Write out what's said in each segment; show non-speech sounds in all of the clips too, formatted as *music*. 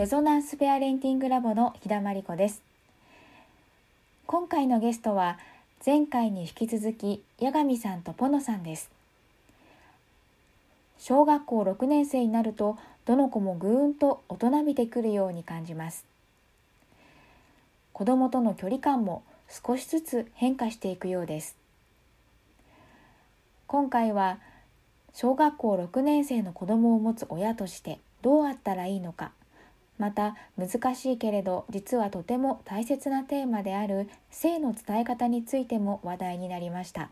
レゾナンスペアレンティングラボの日田真理子です。今回のゲストは前回に引き続き八神さんとポノさんです。小学校6年生になるとどの子もぐーんと大人びてくるように感じます。子供との距離感も少しずつ変化していくようです。今回は小学校6年生の子供を持つ親としてどうあったらいいのかまた難しいけれど実はとても大切なテーマである性の伝え方についても話題になりました。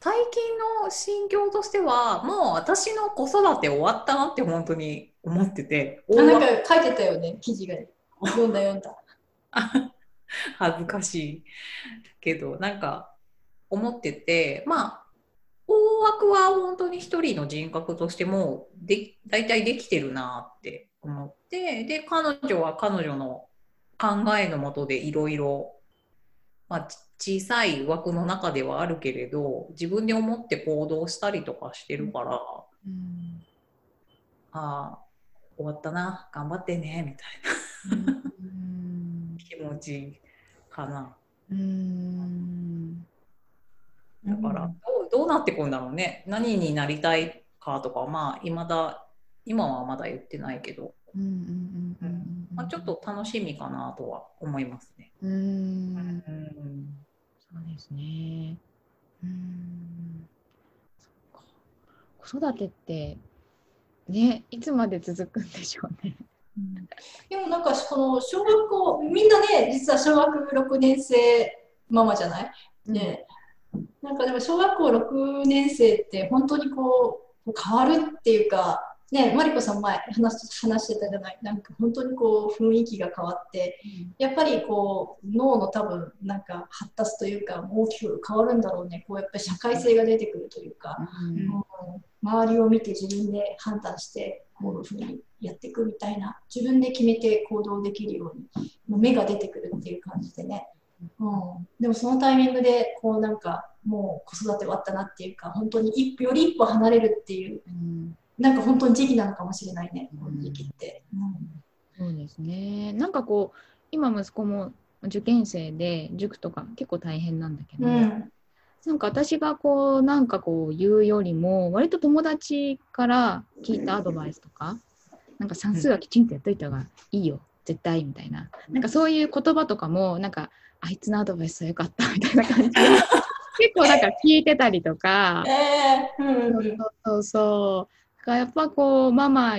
最近の心境としてはもう私の子育て終わったなって本当に思っててあなんか書いてたよね記事が。読んだ読んだ。*laughs* 恥ずかしいけどなんか思っててまあ大枠は本当に一人の人格としてもで大体できてるなって思ってで彼女は彼女の考えのもとでいろいろ小さい枠の中ではあるけれど自分で思って行動したりとかしてるから、うん、ああ終わったな頑張ってねみたいな。気持ちかな。うん。だからどうどうなってくんだろうね。何になりたいかとかまあ未だ今はまだ言ってないけどちょっと楽しみかなとは思いますね。うん。うん。そうですね。うん。子育てってねいつまで続くんでしょうね。でもなんかこの小学校みんなね実は小学6年生ママじゃない、ね、なんかでも小学校6年生って本当にこう変わるっていうかね、マリコさん前話話してたじゃない。なんか本当にこう雰囲気が変わって、うん、やっぱりこう脳の多分なんか発達というか大きく変わるんだろうね。こうやっぱり社会性が出てくるというか、うん、周りを見て自分で判断してこういうふうにやっていくみたいな自分で決めて行動できるようにもう目が出てくるっていう感じでね、うん、でもそのタイミングでこうなんかもう子育て終わったなっていうか本当に一より一歩離れるっていう。うんなんか本当に時期なのかもしれないね、この時期って。うん、そうですね。なんかこう、今息子も受験生で塾とか結構大変なんだけど、うん、なんか私がこう、なんかこう言うよりも、割と友達から聞いたアドバイスとか、なんか算数はきちんとやっといた方がいいよ、絶対みたいな。なんかそういう言葉とかも、なんか、あいつのアドバイスはよかったみたいな感じで。*laughs* 結構なんか聞いてたりとか、えーうん、そうそうそうがやっぱこうママ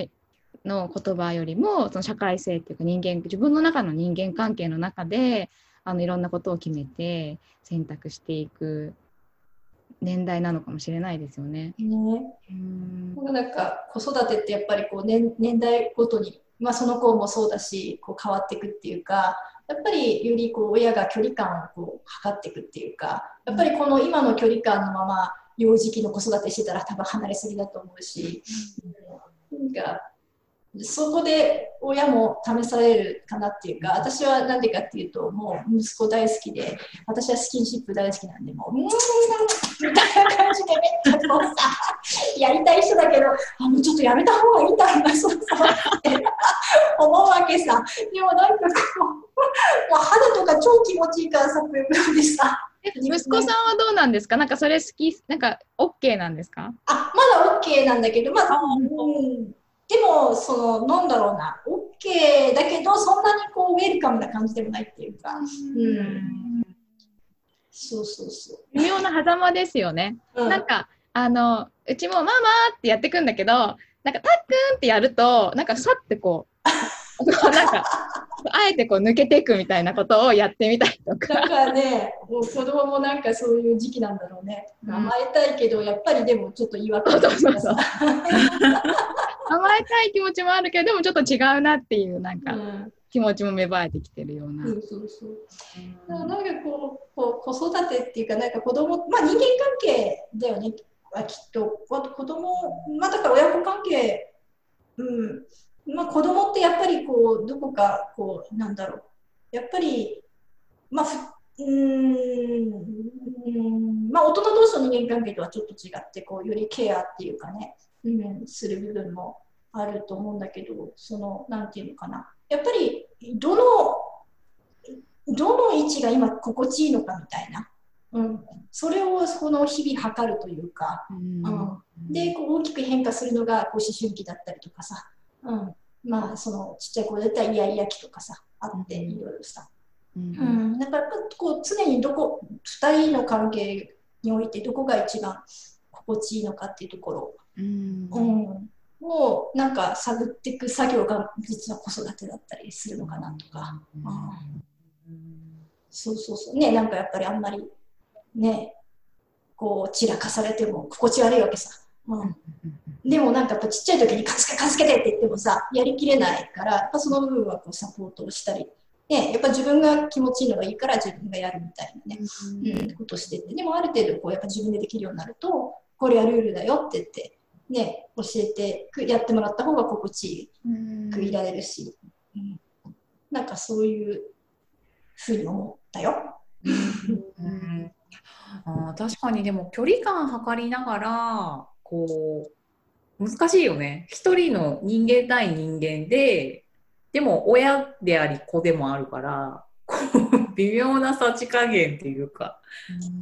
の言葉よりもその社会性っていうか人間自分の中の人間関係の中であのいろんなことを決めて選択していく年代なのかもしれないですよね。ねうんなんか子育てってやっぱりこう年年代ごとに、まあ、その子もそうだしこう変わっていくっていうかやっぱりよりこう親が距離感をこう測っていくっていうかやっぱりこの今の距離感のまま幼児期の子育てしてたら多分離れすぎだと思うし、なんかそこで親も試されるかなっていうか私は何でかっていうともう息子大好きで私はスキンシップ大好きなんでもううんみたいな感じでめっちゃさやりたい人だけどあもうちょっとやめた方がいいんだろうなそうそうって。*laughs* 思うわけさ。でもなんかこう *laughs* もう肌とか超気持ちいいからさこういうふうにさ。息子さんはどうなんですか？なんかそれ好き、なんか OK なんですか？あ、まだ OK なんだけど、まあ、うん、でも、その、なんだろうな、OK だけど、そんなにこう、ウェルカムな感じでもないっていうか、うん。そうそうそう。微妙な狭間ですよね。うん、なんか、あの、うちもママってやってくんだけど、なんかたっくんってやると、なんかさってこう、なんか、あえてこう抜けていくみたいなことをやってみたりとか。なんかね、もう子供もなんかそういう時期なんだろうね。甘えたいけど、やっぱりでもちょっと言い訳そうそうそう甘えたい気持ちもあるけど、でもちょっと違うなっていう、なんか、気持ちも芽生えてきてるような。そうそうそう。うん、なんかこうこう、子育てっていうか、なんか子供、まあ人間関係だよね、はきっと。子供、まあだから親子関係、うん。まあ、子供ってやっぱりこうどこかこうなんだろう。やっぱりまあうんまあ大人同士の人間関係とはちょっと違ってこうよりケアっていうかね、うん、する部分もあると思うんだけどそのなんていうのかな。やっぱりどのどの位置が今心地いいのかみたいな、うん、それをこの日々測るというか、うん、うん、でこう大きく変化するのがこう思春期だったりとかさ、うん、まあそのちっちゃい子だったらイヤイヤ期とかさあっていろいろさ、うん、うん、だからこう常にどこ2人の関係においてどこが一番心地いいのかっていうところ、うん、うん。をなんか探っていく作業が実は子育てだったりするのかなとか、うん、そうそうそう。ねなんかやっぱりあんまりねこう散らかされても心地悪いわけさ、うん、でもなんかやっぱちっちゃい時に「かつけかつけて」って言ってもさやりきれないからやっぱその部分はこうサポートをしたりね、やっぱ自分が気持ちいいのがいいから自分がやるみたいなね、うん、ことしててでもある程度こうやっぱ自分でできるようになるとこれはルールだよって言ってね、教えてやってもらった方が心地いくいられるし、うん、なんかそういうふうに思ったよ。うんあ確かにでも距離感測りながらこう難しいよね。一人の人間対人間ででも親であり子でもあるからこう微妙なさじ加減っていうか、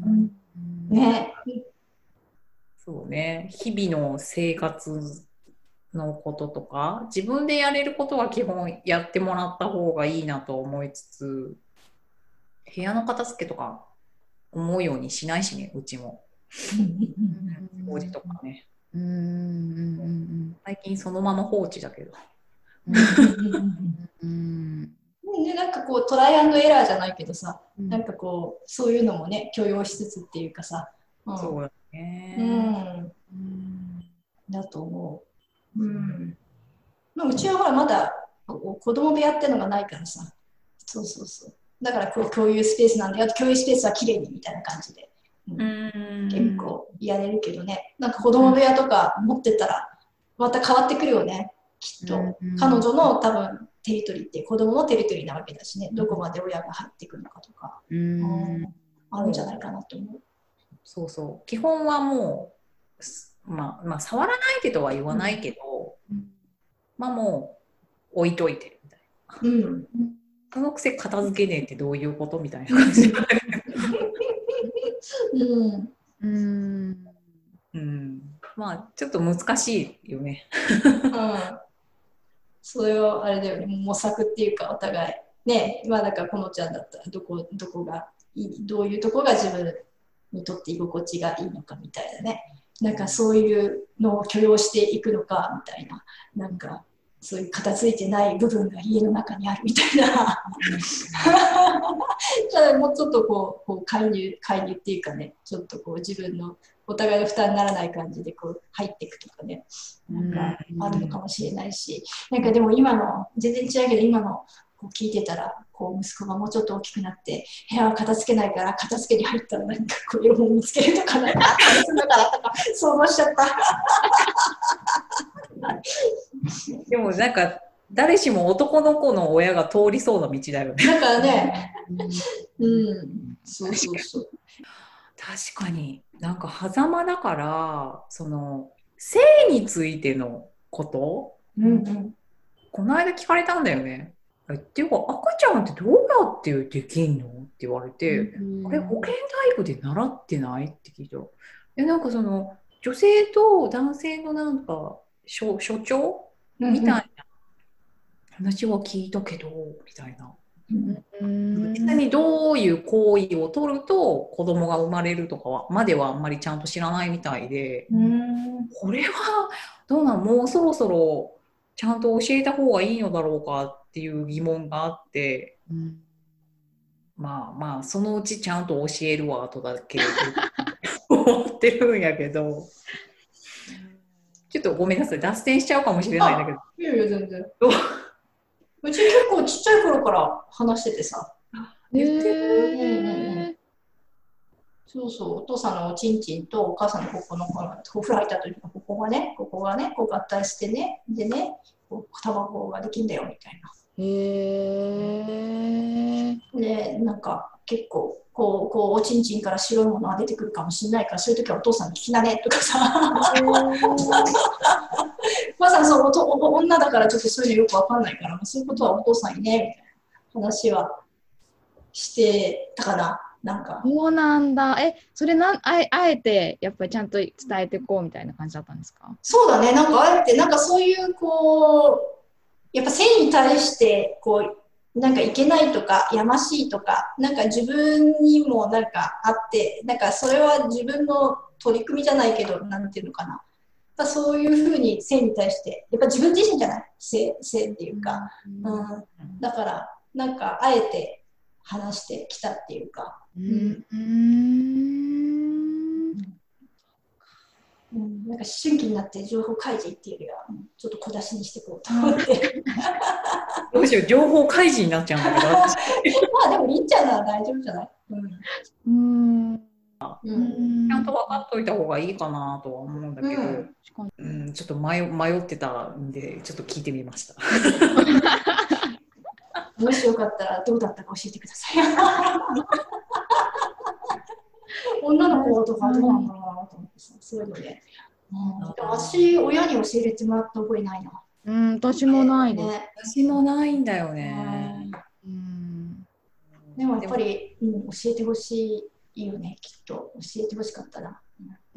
うん、ね。そうね、日々の生活のこととか、自分でやれることは基本やってもらった方がいいなと思いつつ、部屋の片付けとか思うようにしないしね、うちも。掃除とかね。最近そのまま放置だけど。でなんかこうトライアンドエラーじゃないけどさ、うん、なんかこうそういうのもね許容しつつっていうかさ、うん、そううん、だと思う。うん。まあ、うちはほらまだ子供部屋ってのがないからさ。そうそうそう。だからこう共有スペースなんだよ。共有スペースは綺麗にみたいな感じで。うん、結構やれるけどね。なんか子供部屋とか持ってたらまた変わってくるよね。きっと。彼女の多分テリトリーって子供のテリトリーなわけだしね。どこまで親が入ってくるのかとか。うん、あるんじゃないかなと思う。そうそう。基本はもう、まあ、まあ、触らないでとは言わないけど、うん、まあもう置いといてみたいな。うん。*laughs* そのくせ片付けねえってどういうことみたいな感じ。*laughs* うん。うん。まあ、ちょっと難しいよね。うん。それをあれだよね、模索っていうか、お互い。ね、まあだからこのちゃんだったらどこどこがいいどういうとこが自分にとって居心地がいいのかみたいなねなんかそういうのを許容していくのかみたいななんかそういう片付いてない部分が家の中にあるみたいな。じゃあもうちょっとこうこう介入介入っていうかねちょっとこう自分のお互いの負担にならない感じでこう入っていくとかね。なんかあるのかもしれないし。なんかでも今の全然違うけど今のこう聞いてたらこう息子がもうちょっと大きくなって部屋を片付けないから片付けに入ったら何かこう色も見つけるとかなんかあったりするのかなとか想像しちゃった。*laughs* でもなんか誰しも男の子の親が通りそうな道だよね。だからね、うん、そうそうそう。確かに。なんか狭間だからその性についてのこと、うんうん、この間聞かれたんだよね。っていうか赤ちゃんってどうやってできんの？って言われて、うん、れ保健体育で習ってない？って聞いた。らえなんかその女性と男性のなんか所所長みたいな。話は聞いたけど、みたいな。実際にどういう行為を取ると子供が生まれるとかはまではあんまりちゃんと知らないみたいで、これはどうなん？もうそろそろちゃんと教えた方がいいのだろうかっていう疑問があって、うん、まあまあそのうちちゃんと教えるわとだけ *laughs* 思ってるんやけどちょっとごめんなさい脱線しちゃうかもしれないんだけど。いやいや全然。う？ち結構ちっちゃい頃から話しててさ。言ってる、うんうんうん。そうそう、お父さんのおちんちんとお母さんのここの、お風呂入った時のここがね、ここがね、こう合体してね、でね、こう卵ができんだよみたいな。へえ。で、なんか、結構こうこうおちんちんから白いものが出てくるかもしれないからそういう時はお父さんに聞きなねとかさまさにそうお女だからちょっとそういうのよくわかんないからそういうことはお父さんにねみたいな話はしてたかななんか。そうなんだ。え、それなんあえあえてやっぱりちゃんと伝えていこうみたいな感じだったんですか？そうだね。なんかあえて、なんかそういうこう、やっぱ性に対してこう、なんかいけないとか、やましいとか、なんか自分にもなんかあって、なんかそれは自分の取り組みじゃないけど、なんていうのかな。そういうふうに性に対して、やっぱ自分自身じゃない？性性っていうか、うん、うん、だから、なんかあえて話してきたっていうか、うん、うん、なんか思春期になって情報開示っていうよりは、ちょっと小出しにしていこうと思って。どうしよう、情報開示になっちゃうんだけど。*laughs* まあでも、りんちゃんなら大丈夫じゃない？うん。うんちゃんと分かっといた方がいいかなとは思うんだけど、うん、ちょっと迷迷ってたんで、ちょっと聞いてみました。*laughs* もしよかったらどうだったか教えてください。*laughs* 女の子とかどうなんだろう？なと思ってさ、そういうので。私、親に教えてもらった覚えないな。うん、私もないね。私もないんだよね。うん、でもやっぱり、うん、教えてほしいよね、きっと。教えてほしかったな。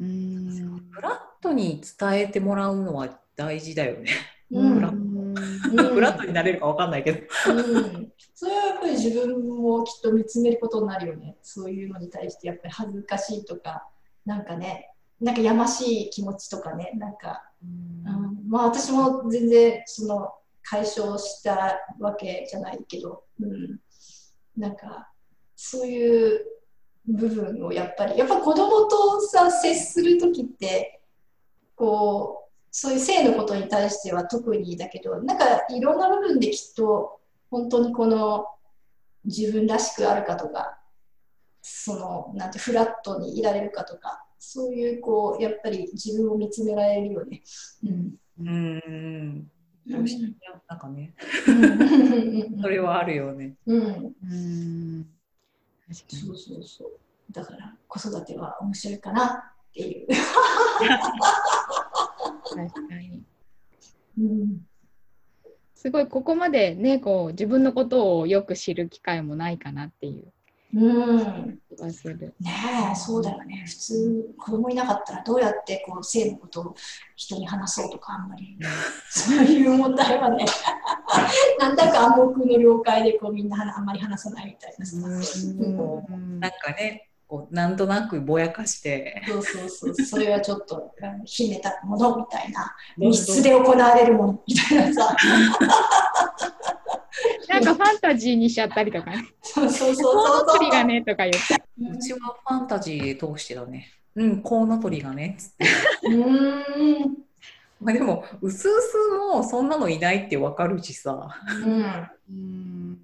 うん。フラットに伝えてもらうのは大事だよね。うん、フラットになれるかわかんないけど。うんそれはやっぱり自分をきっと見つめることになるよね。そういうのに対してやっぱり恥ずかしいとか、なんかね、なんかやましい気持ちとかね、なんか、うん、まあ私も全然その解消したわけじゃないけど、うん、なんかそういう部分をやっぱり、やっぱ子供とさ、接する時って、こう、そういう性のことに対しては特にだけど、なんかいろんな部分できっと本当にこの自分らしくあるかとかそのなんてフラットにいられるかとかそういうこうやっぱり自分を見つめられるよね。うん。うんなんかね、それはあるよね。うん。うんそうそうそう。だから子育ては面白いかなっていう。確かに。うん。すごいここまでねこう自分のことをよく知る機会もないかなっていううん。ねえそうだよね。普通子供いなかったらどうやってこう性のことを人に話そうとかあんまり。そういう問題はね。*laughs* なんだか暗黙の了解でこうみんなあんまり話さないみたいなさ。なんかねこうなんとなくぼやかして。そうそうそう。それはちょっと秘めたものみたいな。密室で行われるものみたいなさ *laughs* なんかファンタジーにしちゃったりとかね。そうそうそうそう。鳥がねとか言って。うちはファンタジー通してだね。うんコウノトリがね。うん。まあでもうすうすもそんなのいないってわかるしさ。うん。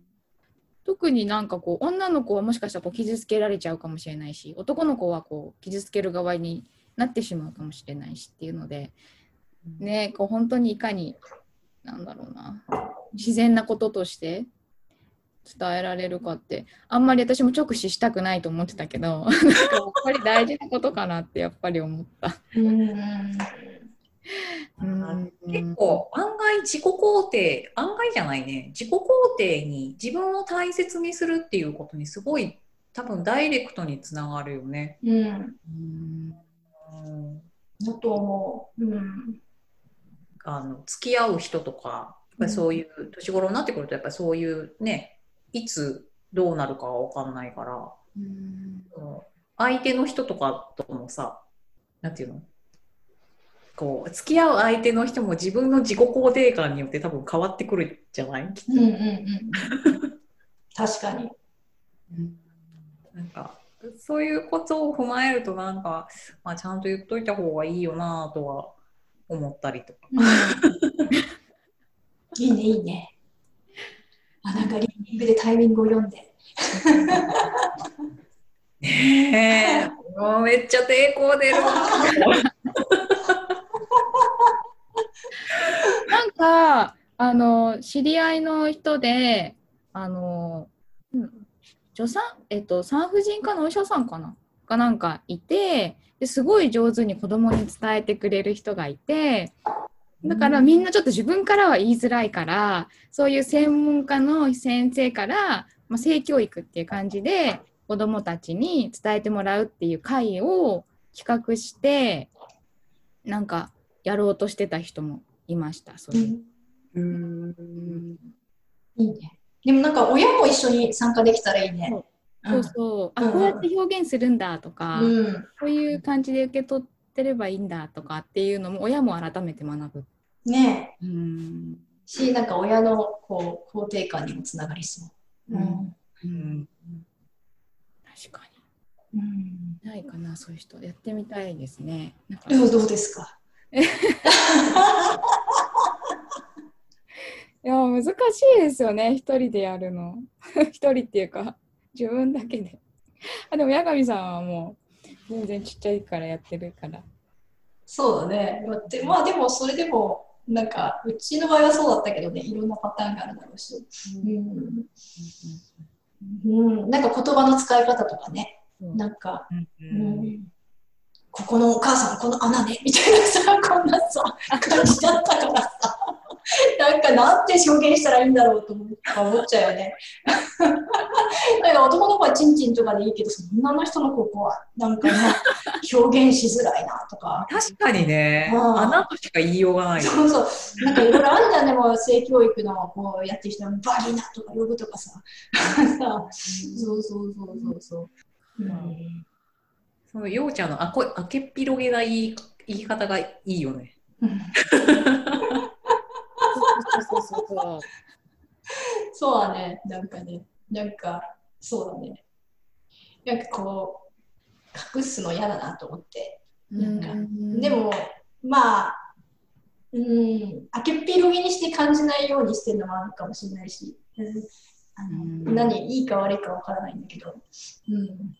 特になんかこう女の子はもしかしたらこう傷つけられちゃうかもしれないし男の子はこう傷つける側になってしまうかもしれないしっていうので、ねこう本当にいかになんだろうな。自然なこととして伝えられるかって。あんまり私も直視したくないと思ってたけど *laughs* なんかやっぱり大事なことかなってやっぱり思った。うん。結構案外自己肯定案外じゃないね。自己肯定に自分を大切にするっていうことにすごい多分ダイレクトにつながるよね。うん、うん。だと思う。うん、あの付き合う人とかやっぱりそういう年頃になってくるとやっぱりそういうねいつどうなるかは分かんないから、うん、相手の人とかともさなんていうの？こう付き合う相手の人も自分の自己肯定感によって多分変わってくるじゃない？きっと、うんうんうん、確かに、うん、なんかそういうことを踏まえるとなんか、まあ、ちゃんと言っといた方がいいよなとは思ったりとか、うん、いいねいいね。あなんかリングでタイミングを読んで。ねえもうめっちゃ抵抗出る。わなんかあの知り合いの人であの、うん、助産、えっと、産婦人科のお医者さんかな？がなんかいてですごい上手に子供に伝えてくれる人がいてだからみんなちょっと自分からは言いづらいからそういう専門家の先生から、まあ、性教育っていう感じで子どもたちに伝えてもらうっていう会を企画してなんかやろうとしてた人もいましたそれ、うん、いいね。でもなんか親も一緒に参加できたらいいねそうそう、うん、あこうやって表現するんだとか、うん、こういう感じで受け取ってればいいんだとかっていうのも親も改めて学ぶねえ。うん。し、なんか親のこう肯定感にもつながりそう。うん。うん、確かに。うん。ないかな、そういう人。やってみたいですね。でもどうですか？*laughs* いや難しいですよね一人でやるの *laughs* 一人っていうか自分だけで。あでも八神さんはもう全然ちっちゃいからやってるから。そうだね。まあでもそれでもなんかうちの場合はそうだったけどね。いろんなパターンがあるだろうし、うん、うん、なんか言葉の使い方とかね、う。ん、なんか、うん、ここのお母さんこの穴ね。みたいなさこんなさ感じだったからさ *laughs* なんかなんて表現したらいいんだろうと思っちゃうよね。*laughs* だから男の子はチンチンとかでいいけど、女の人のここはなんか、ね、表現しづらいなとか。確かにね、穴としか言いようがない。そうそう。なんかいろいろあるじゃん、でも性教育のこうやってる人はバギナとか呼ぶとかさ。そうそうそうそうそう。うんそのようちゃんのあこあけっぴろげな言い言い方がいいよね。そうそうそう。だね、なんかね、なんか、そうだね。なんかこう、隠すの嫌だなと思って。なんか、でも、まあ、うん、開けっぴろげにして感じないようにしてるのもあるかもしれないし、うん、あの何、いいか悪いかわからないんだけど、うん。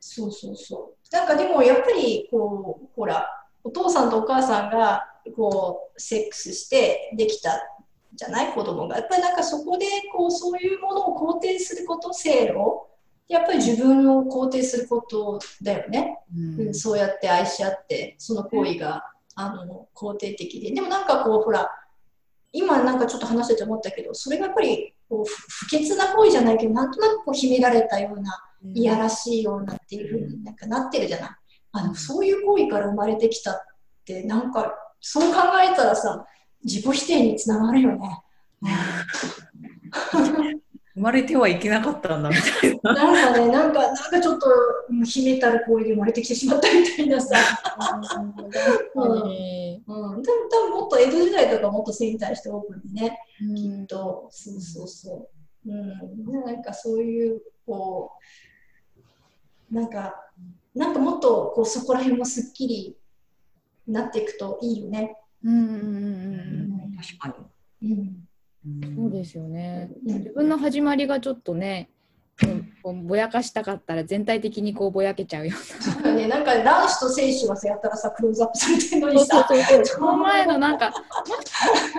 そうそうそう。なんかでもやっぱり、こう、ほら、お父さんとお母さんがこうセックスしてできたじゃない？子供が。やっぱりなんかそこでこうそういうものを肯定すること性を。やっぱり自分を肯定することだよね、うん、そうやって愛し合ってその行為が、あの肯定的で。でもなんかこうほら今なんかちょっと話してて思ったけどそれがやっぱりこう不潔な行為じゃないけどなんとなくこう秘められたようないやらしいようなっていうふうになんかなってるじゃない？あのそういう行為から生まれてきたってなんかそう考えたらさ、自己否定につながるよね。*laughs* 生まれてはいけなかったんだみたいな。なんかね、なんか、なんかちょっと秘めたる行為で生まれてきてしまったみたいなさ。うん、うん、でも多分もっと江戸時代とかもっと性に対してオープンにね、うん、きっと、そうそうそう。うん、なんかそういう、こう、なんか、なんかもっとこうそこら辺もすっきりなっていくといいよね。うんうんうんうん、確かに、うん、そうですよね、自分の始まりがちょっとねぼやかしたかったら全体的にこうぼやけちゃうような。ね、なんか卵子と精子はさやったらさクローズアップされてるのにさ。その *laughs* 前のなんか本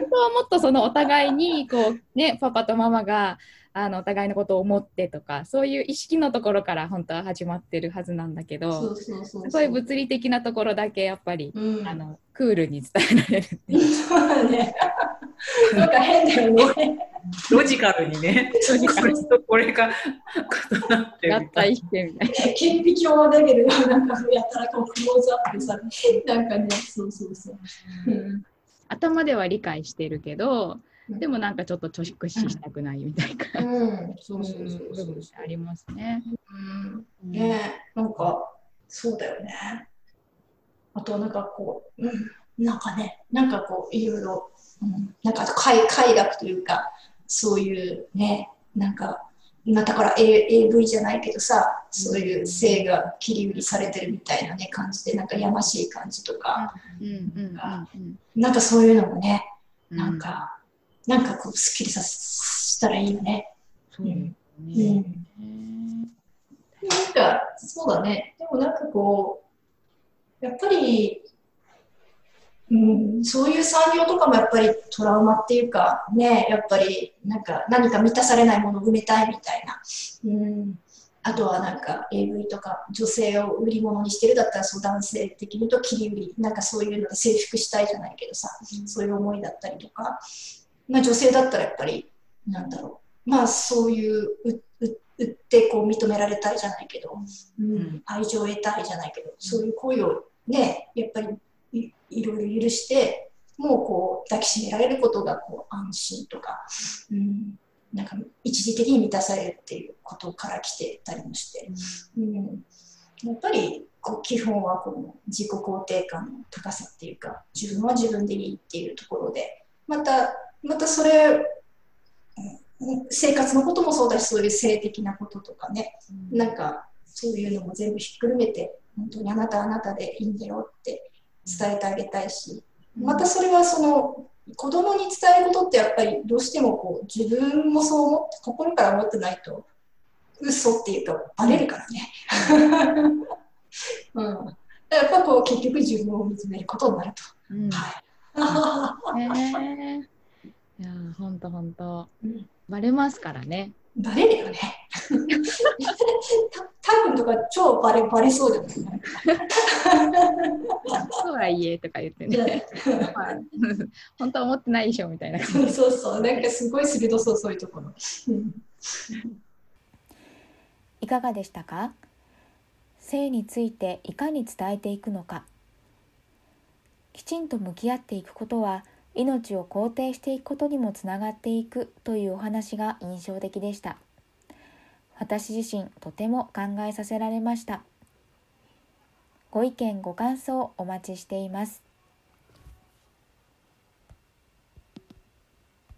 当はもっとそのお互いにこうねパパとママがあのお互いのことを思ってとかそういう意識のところから本当は始まってるはずなんだけどそういう物理的なところだけやっぱり、うん、あのクールに伝えられるっていう。*laughs* そうだね *laughs* なんか変だよね。ロジカルにね、ロジカルとこれが重なって合体してみたいな。顕微鏡レベルのなんかやったらこうクローズアップさなんかね、そうそうそう。うん、頭では理解してるけど、でもなんかちょっと年越ししたくないみたいな、うん、そうそうそうそう。ありますね。うん、ねなんかそうだよね。あとなんかこう、うん、なんかね、なんかこういろいろ、うん、なんか快快楽というかそういうね、なんか今だから A AV じゃないけどさ、そういう性が切り売りされてるみたいなね感じでなんかやましい感じとか、うん。うん。うん。うん、なんかそういうのもね、なんか。なんかこう、すっきりさしたらいいよね。そうね。うん。なんか、そうだね。でもなんかこう、やっぱり、うん、そういう産業とかもやっぱりトラウマっていうか、ね、やっぱりなんか何か満たされないものを埋めたいみたいな。うんあとはなんか AV とか女性を売り物にしてるだったらそう男性的にと切り売りなんかそういうので征服したいじゃないけどさ、そういう思いだったりとか、まあ、女性だったらやっぱりなんだろう。まあそういう売ってこう認められたいじゃないけど、うん、愛情を得たいじゃないけどそういう恋をねやっぱりいいろいろ許してもうこう抱きしめられることがこう安心とか、うん、なんか一時的に満たされるっていうことから来てたりもして、うん、やっぱりこう基本はこの自己肯定感の高さっていうか自分は自分でいいっていうところでまたまたそれ生活のこともそうだしそういう性的なこととかね、うん、なんかそういうのも全部ひっくるめて本当にあなたはあなたでいいんだよって伝えてあげたいし、またそれはその子供に伝えることってやっぱりどうしてもこう自分もそう思って心から思ってないと嘘っていうとバレるからね。うん、やっぱこう結局自分を見つめることになると。うん、はい。えー、いや本当本当、バレますからね。バレるよね。多分とか超バレバレそうじゃない？とはいえとか言ってね。本当は思ってないでしょみたいな。そうそう、なんかすごい鋭そう、そういうところ。いかがでしたか？性についていかに伝えていくのか。きちんと向き合っていくことは命を肯定していくことにもつながっていくというお話が印象的でした。私自身とても考えさせられました。ご意見ご感想お待ちしています。